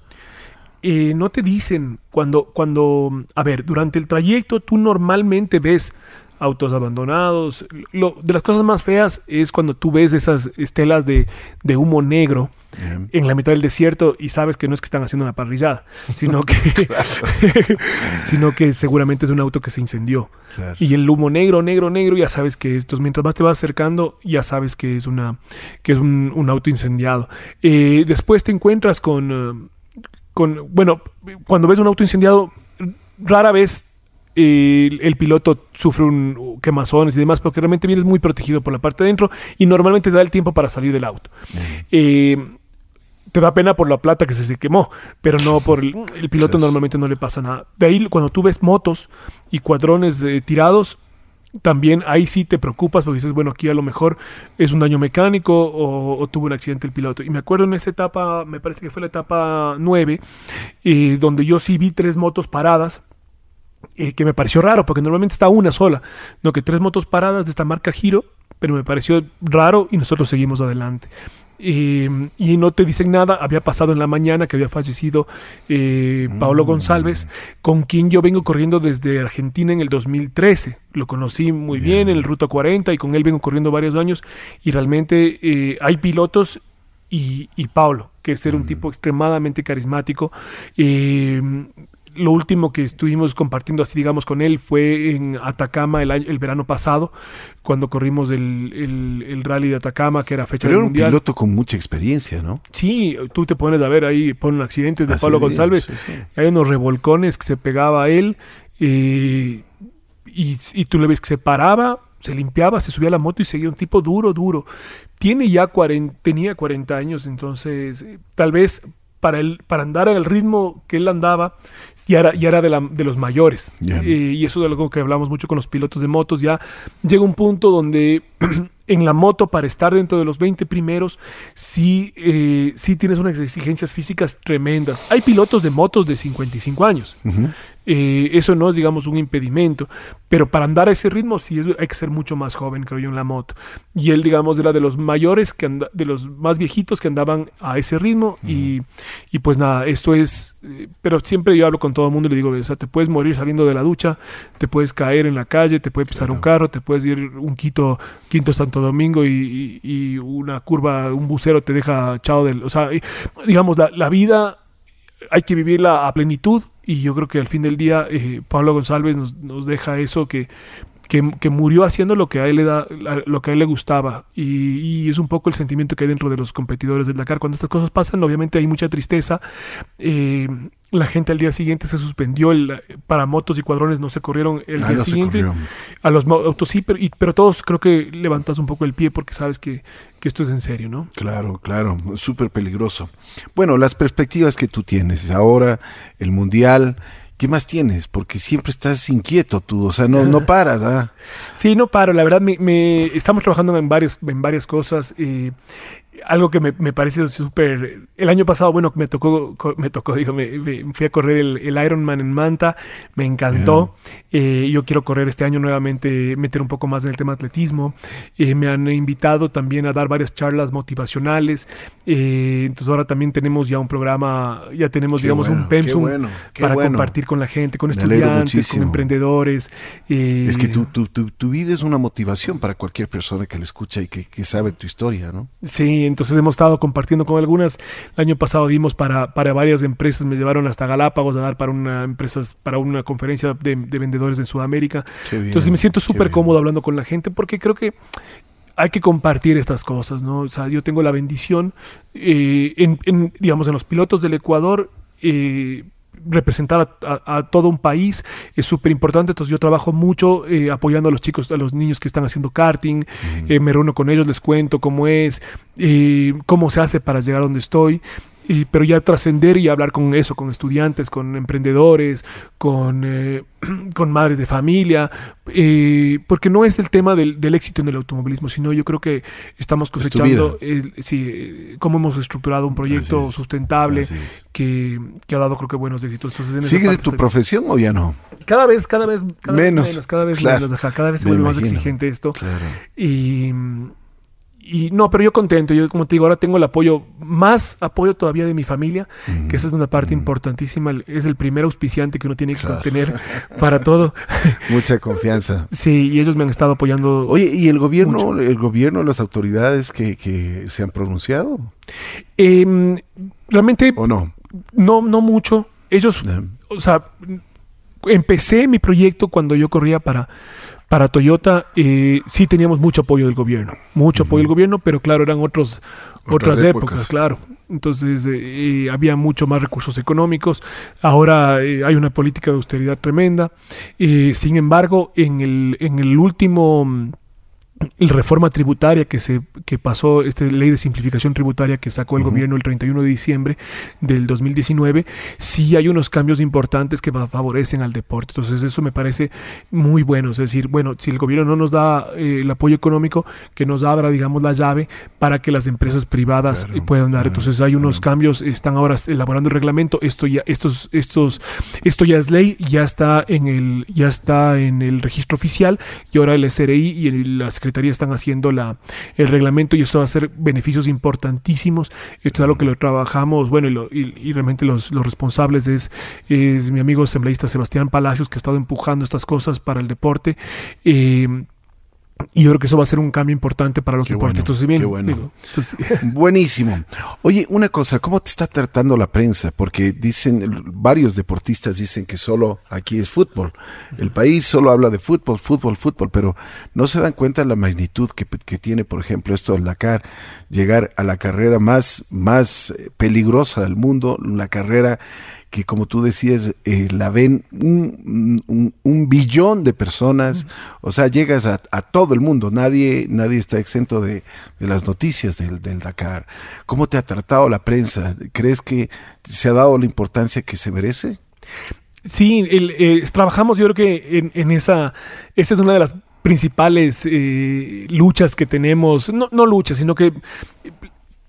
eh, no te dicen cuando, cuando, a ver, durante el trayecto tú normalmente ves autos abandonados. Lo, de las cosas más feas es cuando tú ves esas estelas de, de humo negro en la mitad del desierto y sabes que no es que están haciendo una parrillada, sino que, sino que seguramente es un auto que se incendió. Claro. Y el humo negro, negro, negro, ya sabes que esto, mientras más te vas acercando, ya sabes que es una, que es un, un auto incendiado. Eh, después te encuentras con, eh, con, bueno, cuando ves un auto incendiado, rara vez eh, el, piloto sufre un quemazones y demás, porque realmente vienes muy protegido por la parte de adentro y normalmente te da el tiempo para salir del auto. Eh, te da pena por la plata que se, se quemó, pero no por el, el piloto normalmente no le pasa nada. De ahí cuando tú ves motos y cuadrones eh, tirados, también ahí sí te preocupas porque dices, bueno, aquí a lo mejor es un daño mecánico o, o tuvo un accidente el piloto. Y me acuerdo en esa etapa, me parece que fue la etapa 9, eh, donde yo sí vi tres motos paradas eh, que me pareció raro, porque normalmente está una sola, no que tres motos paradas de esta marca Giro, pero me pareció raro y nosotros seguimos adelante. Eh, y no te dicen nada, había pasado en la mañana que había fallecido eh, Paolo González, con quien yo vengo corriendo desde Argentina en el 2013. Lo conocí muy bien en el Ruta 40 y con él vengo corriendo varios años y realmente eh, hay pilotos y, y Paulo, que es ser un tipo extremadamente carismático. Eh, lo último que estuvimos compartiendo así, digamos, con él fue en Atacama el, año, el verano pasado, cuando corrimos el, el- el rally de Atacama, que era fecha Pero del era un piloto con mucha experiencia, ¿no? Sí, tú te pones a ver ahí, ponen accidentes de Así Pablo bien, González. sí, sí. Hay unos revolcones que se pegaba a él eh, y, y tú le ves que se paraba, se limpiaba, se subía a la moto y seguía un tipo duro, duro. Tiene ya 40, tenía 40 años, entonces eh, tal vez para, el, para andar al ritmo que él andaba, ya era, ya era de, la- de los mayores. Eh, y eso es algo que hablamos mucho con los pilotos de motos. Ya llega un punto donde en la moto para estar dentro de los 20 primeros, sí, eh, sí tienes unas exigencias físicas tremendas. Hay pilotos de motos de 55 años. Eh, eso no es, digamos, un impedimento. Pero para andar a ese ritmo sí hay que ser mucho más joven, creo yo, en la moto. Y él, digamos, era de los mayores, que de los más viejitos que andaban a ese ritmo. y, y, pues nada, esto es... Eh, pero siempre yo hablo con todo el mundo y le digo, o sea, te puedes morir saliendo de la ducha, te puedes caer en la calle, te puede pisar un carro, te puedes ir un quito, quinto Santo Domingo y, una curva, un bucero te deja chao del... O sea, digamos, la, la vida hay que vivirla a plenitud y yo creo que al fin del día eh, Pablo González nos, nos deja eso que, que, murió haciendo lo que a él le da, lo que a él le gustaba. Y, es un poco el sentimiento que hay dentro de los competidores del Dakar. Cuando estas cosas pasan, obviamente hay mucha tristeza. Eh, la gente al día siguiente se suspendió, el, para motos y cuadrones no se corrieron el ah, día siguiente. A los autos sí, pero, pero, todos creo que levantas un poco el pie porque sabes que, que esto es en serio, ¿no? Claro, claro, súper peligroso. Bueno, las perspectivas que tú tienes, ahora el Mundial, ¿qué más tienes? Porque siempre estás inquieto tú, o sea, no, no paras. ¿ah? Sí, no paro, la verdad, me, estamos trabajando en varias, en varias cosas. Eh, algo que me, me parece súper... El año pasado, bueno, me tocó, me tocó, digo, me, fui a correr el, el, Ironman en Manta, me encantó. Eh, yo quiero correr este año nuevamente, meter un poco más en el tema atletismo. Eh, me han invitado también a dar varias charlas motivacionales. Eh, entonces ahora también tenemos ya un programa, ya tenemos, digamos, un pensum para compartir con la gente, con estudiantes, con emprendedores. es que tu, tu, tu, tu, vida es una motivación para cualquier persona que lo escucha y que, que sabe tu historia, ¿no? Sí, entonces hemos estado compartiendo con algunas. El año pasado dimos para, para varias empresas, me llevaron hasta Galápagos a dar para una empresa, para una conferencia de, vendedores en Sudamérica. entonces me siento súper cómodo hablando con la gente porque creo que hay que compartir estas cosas, ¿no? O sea, yo tengo la bendición eh, en, digamos, en los pilotos del Ecuador. Eh, representar a, todo un país es súper importante. Entonces yo trabajo mucho eh, apoyando a los chicos, a los niños que están haciendo karting. Eh, me reúno con ellos, les cuento cómo es, eh, cómo se hace para llegar a donde estoy pero ya trascender y hablar con eso, con estudiantes, con emprendedores, con, eh, con madres de familia, eh, porque no es el tema del, del, éxito en el automovilismo, sino yo creo que estamos cosechando sí, cómo hemos estructurado un proyecto sustentable que, que, ha dado creo que buenos éxitos. Entonces, ¿Sigues de tu profesión o ya no? Cada vez, cada vez, menos. cada vez menos, cada vez se vuelve más exigente esto. Y y no, pero yo contento. Yo, como te digo, ahora tengo el apoyo, más apoyo todavía de mi familia, que esa es una parte importantísima. Es el primer auspiciante que uno tiene que tener para todo. Mucha confianza. Sí, y ellos me han estado apoyando. Oye, ¿y el gobierno, el gobierno, las autoridades que, que se han pronunciado? Em, realmente. ¿O no? No, no mucho. Ellos, o sea, empecé mi proyecto cuando yo corría para para Toyota eh, sí teníamos mucho apoyo del gobierno, mucho apoyo del gobierno, pero claro, eran otros, otras, épocas. claro. Entonces eh, había mucho más recursos económicos. Ahora eh, hay una política de austeridad tremenda. sin embargo, en el, en el último reforma tributaria que se que pasó, esta ley de simplificación tributaria que sacó el gobierno el 31 de diciembre del 2019, sí hay unos cambios importantes que favorecen al deporte. Entonces eso me parece muy bueno. Es decir, bueno, si el gobierno no nos da eh, el apoyo económico, que nos abra, digamos, la llave para que las empresas privadas puedan dar. Entonces hay unos cambios, están ahora elaborando el reglamento. Esto ya, estos, estos, esto ya es ley, ya está en el, ya está en el registro oficial y ahora el SRI y el, la Están haciendo la, el reglamento y eso va a ser beneficios importantísimos. Esto es algo que lo trabajamos, bueno, y, realmente los, los, responsables es, es mi amigo asambleísta Sebastián Palacios, que ha estado empujando estas cosas para el deporte. Eh, y yo creo que eso va a ser un cambio importante para los qué deportistas. Bueno, Buenísimo. Oye, una cosa, ¿cómo te está tratando la prensa? Porque dicen, varios deportistas dicen que solo aquí es fútbol. El país solo habla de fútbol, fútbol, fútbol, pero no se dan cuenta de la magnitud que, que tiene, por ejemplo, esto del Dakar, llegar a la carrera más, más peligrosa del mundo, la carrera que como tú decías, eh, la ven un, un, billón de personas, o sea, llegas a, todo el mundo, nadie, nadie está exento de, las noticias del, del, Dakar. ¿Cómo te ha tratado la prensa? ¿Crees que se ha dado la importancia que se merece? Sí, el, eh, trabajamos yo creo que en, esa, esa es una de las principales eh, luchas que tenemos, no, no luchas, sino que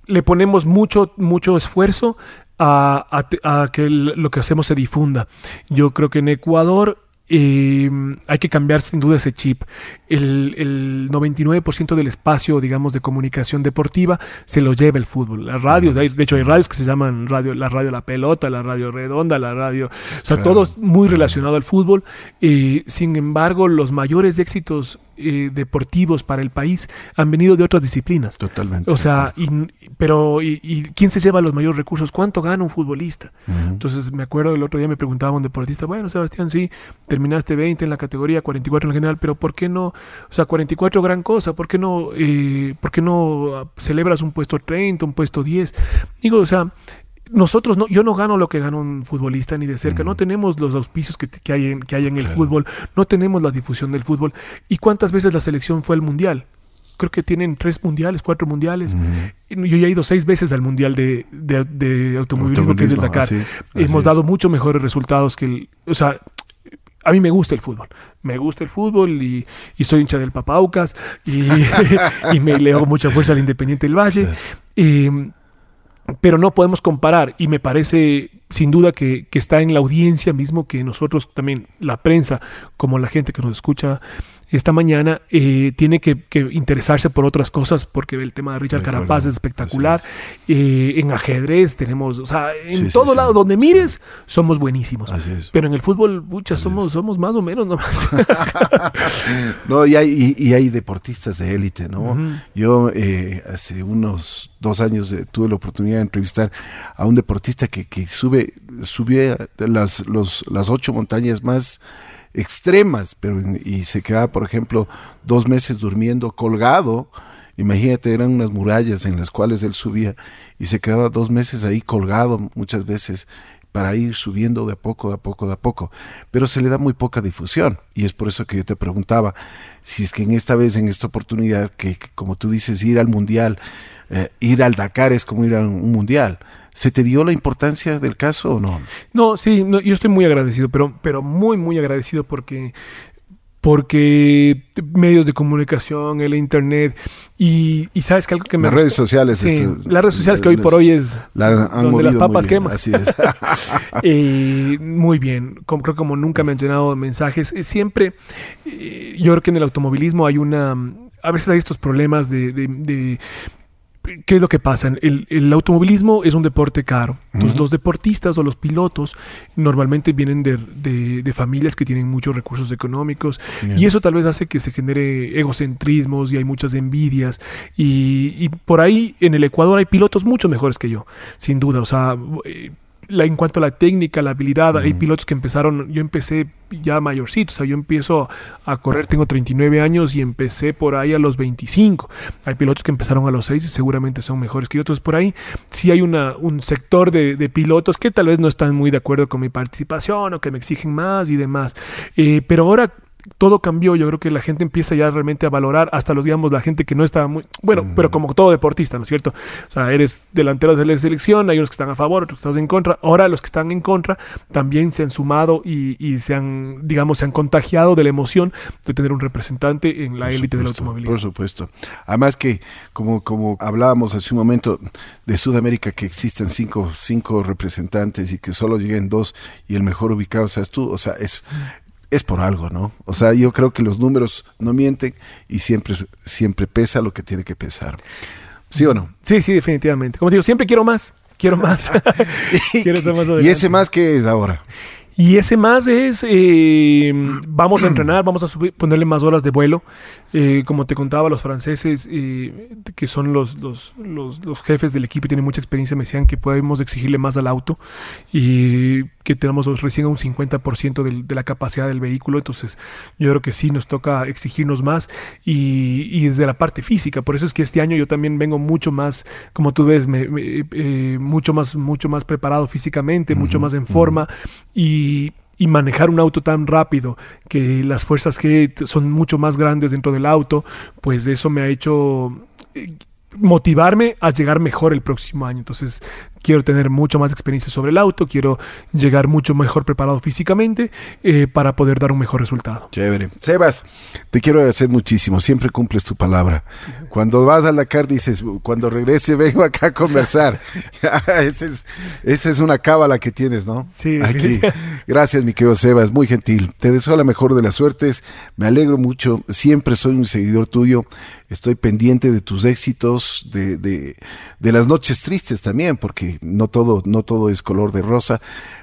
le ponemos mucho, mucho esfuerzo a, a, a que lo que hacemos se difunda. Yo creo que en Ecuador eh, hay que cambiar sin duda ese chip. El, el 99% del espacio, digamos, de comunicación deportiva se lo lleva el fútbol. Las radios, de hecho hay radios que se llaman radio, la radio La Pelota, la radio Redonda, la radio... O sea, claro. todo muy relacionado al fútbol. Eh, sin embargo, los mayores éxitos eh, deportivos para el país han venido de otras disciplinas. Totalmente. O sea, y, pero y, y, quién se lleva los mayores recursos? ¿Cuánto gana un futbolista? Uh -huh. Entonces me acuerdo el otro día me preguntaba un deportista, bueno, Sebastián, sí, terminaste 20 en la categoría, 44 en la general, pero ¿por qué no? O sea, 44 gran cosa, ¿por qué no, eh, ¿por qué no celebras un puesto 30, un puesto 10? Digo, o sea, nosotros no, yo no gano lo que gana un futbolista ni de cerca, mm. no tenemos los auspicios que, que, hay, en, que hay en el claro. fútbol, no tenemos la difusión del fútbol. ¿Y cuántas veces la selección fue al mundial? Creo que tienen tres mundiales, cuatro mundiales. Mm. Yo ya he ido seis veces al mundial de, de, de automovilismo, automovilismo, que es el Dakar. Así, así Hemos es. dado mucho mejores resultados que el, o sea, a mí me gusta el fútbol, me gusta el fútbol y, y soy hincha del Papaucas y, y, me le hago mucha fuerza al Independiente del Valle. Sí. Pero no podemos comparar y me parece sin duda que, que, está en la audiencia mismo que nosotros también, la prensa, como la gente que nos escucha esta mañana, eh, tiene que, que, interesarse por otras cosas porque el tema de Richard Carapaz es espectacular. Es. Eh, en ajedrez tenemos, o sea, en sí, todo sí, lado, sí. donde mires, somos buenísimos. Pero en el fútbol, pucha, somos, somos más o menos nomás. no, y hay, y, y, hay deportistas de élite, ¿no? Uh -huh. Yo eh, hace unos dos años tuve la oportunidad de entrevistar a un deportista que, que sube, sube las, las ocho montañas más extremas, pero y se quedaba, por ejemplo, dos meses durmiendo colgado. Imagínate, eran unas murallas en las cuales él subía y se quedaba dos meses ahí colgado muchas veces para ir subiendo de a poco, de a poco, de a poco. Pero se le da muy poca difusión. Y es por eso que yo te preguntaba si es que en esta vez, en esta oportunidad, que, que como tú dices, ir al mundial, eh, ir al Dakar es como ir a un mundial. ¿Se te dio la importancia del caso o no? No, sí, no, yo estoy muy agradecido, pero, pero muy, muy agradecido porque porque medios de comunicación, el internet y, y sabes que algo que me las redes sociales, sí, este, las redes sociales que hoy por hoy es la donde las papas queman. Así es. eh, muy bien, como, creo como nunca me han llenado mensajes. Siempre, eh, yo creo que en el automovilismo hay una, a veces hay estos problemas de, de, de ¿Qué es lo que pasa? El, el, automovilismo es un deporte caro. Entonces, uh -huh. los deportistas o los pilotos normalmente vienen de, de, de familias que tienen muchos recursos económicos Bien. y eso tal vez hace que se genere egocentrismos y hay muchas envidias. Y, y, por ahí en el Ecuador hay pilotos mucho mejores que yo, sin duda. O sea, eh, la, en cuanto a la técnica, la habilidad, uh -huh. hay pilotos que empezaron, yo empecé ya mayorcito, o sea, yo empiezo a correr, tengo 39 años y empecé por ahí a los 25. Hay pilotos que empezaron a los 6 y seguramente son mejores que. Entonces, por ahí sí hay una, un sector de, de, pilotos que tal vez no están muy de acuerdo con mi participación o que me exigen más y demás. Eh, pero ahora todo cambió, yo creo que la gente empieza ya realmente a valorar, hasta los, digamos, la gente que no estaba muy, bueno, mm. pero como todo deportista, ¿no es cierto? O sea, eres delantero de la selección, hay unos que están a favor, otros que están en contra, ahora los que están en contra también se han sumado y, y se han, digamos, se han contagiado de la emoción de tener un representante en la élite del automovilismo. Por supuesto. Además que, como, como hablábamos hace un momento de Sudamérica, que existen cinco, cinco representantes y que solo lleguen dos y el mejor ubicado seas tú, o sea, es, es por algo, ¿no? O sea, yo creo que los números no mienten y siempre, siempre pesa lo que tiene que pesar. ¿Sí o no? Sí, sí, definitivamente. Como digo, siempre quiero más, quiero más. quiero más ¿Y ese más qué es ahora? Y ese más es, eh, vamos a entrenar, vamos a subir, ponerle más horas de vuelo. Eh, como te contaba, los franceses, eh, que son los, los, los, los, jefes del equipo y tienen mucha experiencia, me decían que podemos exigirle más al auto y que tenemos recién un 50% de, de la capacidad del vehículo. Entonces, yo creo que sí nos toca exigirnos más y, y, desde la parte física. Por eso es que este año yo también vengo mucho más, como tú ves, me, me, eh, mucho, más, mucho más preparado físicamente, uh -huh, mucho más en forma uh -huh. y y, manejar un auto tan rápido que las fuerzas G son mucho más grandes dentro del auto, pues eso me ha hecho motivarme a llegar mejor el próximo año. Entonces, quiero tener mucho más experiencia sobre el auto, quiero llegar mucho mejor preparado físicamente eh, para poder dar un mejor resultado. Chévere. Sebas, te quiero agradecer muchísimo, siempre cumples tu palabra. Cuando vas a la car dices, cuando regrese vengo acá a conversar. esa, es, esa es una cábala que tienes, ¿no? Sí. Aquí. Gracias, mi querido Sebas, muy gentil. Te deseo la mejor de las suertes, me alegro mucho, siempre soy un seguidor tuyo, estoy pendiente de tus éxitos, de, de, de las noches tristes también, porque no todo, no todo es color de rosa,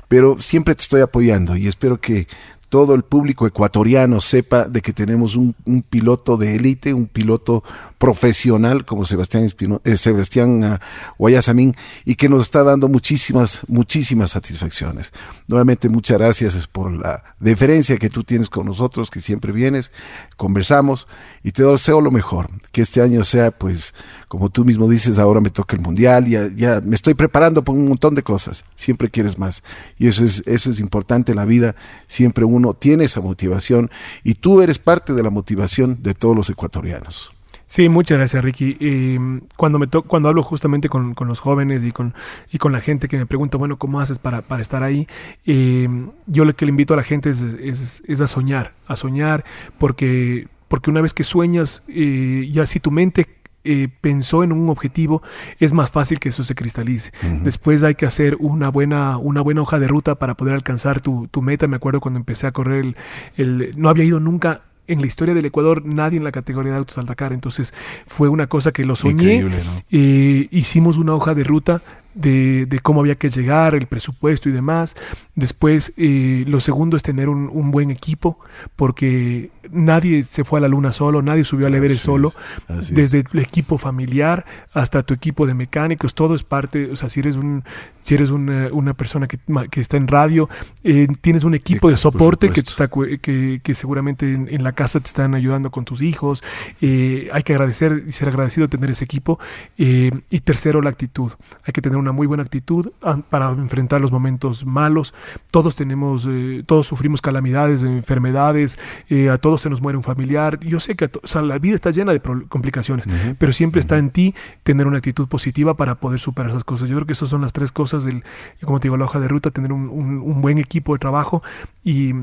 pero siempre te estoy apoyando y espero que todo el público ecuatoriano sepa de que tenemos un, piloto de élite, un piloto profesional como Sebastián, Espino, eh, Sebastián uh, Guayasamín y que nos está dando muchísimas, muchísimas satisfacciones. Nuevamente muchas gracias por la deferencia que tú tienes con nosotros, que siempre vienes, conversamos y te deseo lo mejor, que este año sea pues como tú mismo dices, ahora me toca el mundial, ya, ya me estoy preparando por un montón de cosas, siempre quieres más y eso es, eso es importante en la vida, siempre uno tiene esa motivación y tú eres parte de la motivación de todos los ecuatorianos. Sí, muchas gracias, Ricky. Eh, cuando me to cuando hablo justamente con, con, los jóvenes y con, y con la gente que me pregunta, bueno, ¿cómo haces para, para estar ahí? Eh, yo lo que le invito a la gente es, es, es, a soñar, a soñar, porque, porque una vez que sueñas, eh, ya si tu mente eh, pensó en un objetivo, es más fácil que eso se cristalice. Uh -huh. Después hay que hacer una buena, una buena hoja de ruta para poder alcanzar tu, tu meta. Me acuerdo cuando empecé a correr, el, el, no había ido nunca en la historia del Ecuador nadie en la categoría de autos al Dakar. Entonces fue una cosa que lo soñé. ¿no? Eh, hicimos una hoja de ruta de, de, cómo había que llegar, el presupuesto y demás. Después, eh, lo segundo es tener un, un, buen equipo, porque nadie se fue a la luna solo, nadie subió al Everest solo. Es, Desde el equipo familiar hasta tu equipo de mecánicos, todo es parte. O sea, si eres, un, si eres una, una persona que, que, está en radio, eh, tienes un equipo de soporte que, está, que, que, seguramente en, en, la casa te están ayudando con tus hijos. Eh, hay que agradecer y ser agradecido de tener ese equipo. Eh, y tercero, la actitud. Hay que tener una muy buena actitud para enfrentar los momentos malos. Todos tenemos, eh, todos sufrimos calamidades, enfermedades, eh, a todos se nos muere un familiar. Yo sé que o sea, la vida está llena de complicaciones, uh -huh. pero siempre uh -huh. está en ti tener una actitud positiva para poder superar esas cosas. Yo creo que esas son las tres cosas del, como te digo, la hoja de ruta, tener un, un, un buen equipo de trabajo y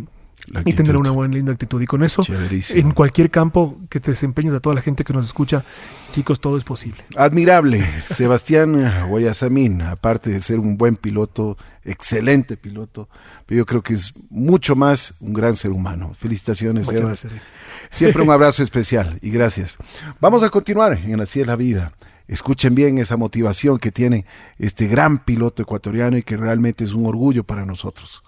y tener una buena linda actitud. Y con eso, en cualquier campo que te desempeñes a toda la gente que nos escucha, chicos, todo es posible. Admirable, Sebastián Guayasamín, aparte de ser un buen piloto, excelente piloto, pero yo creo que es mucho más un gran ser humano. Felicitaciones, Muchas Sebas. Gracias. Siempre un abrazo especial y gracias. Vamos a continuar en Así es la vida. Escuchen bien esa motivación que tiene este gran piloto ecuatoriano y que realmente es un orgullo para nosotros.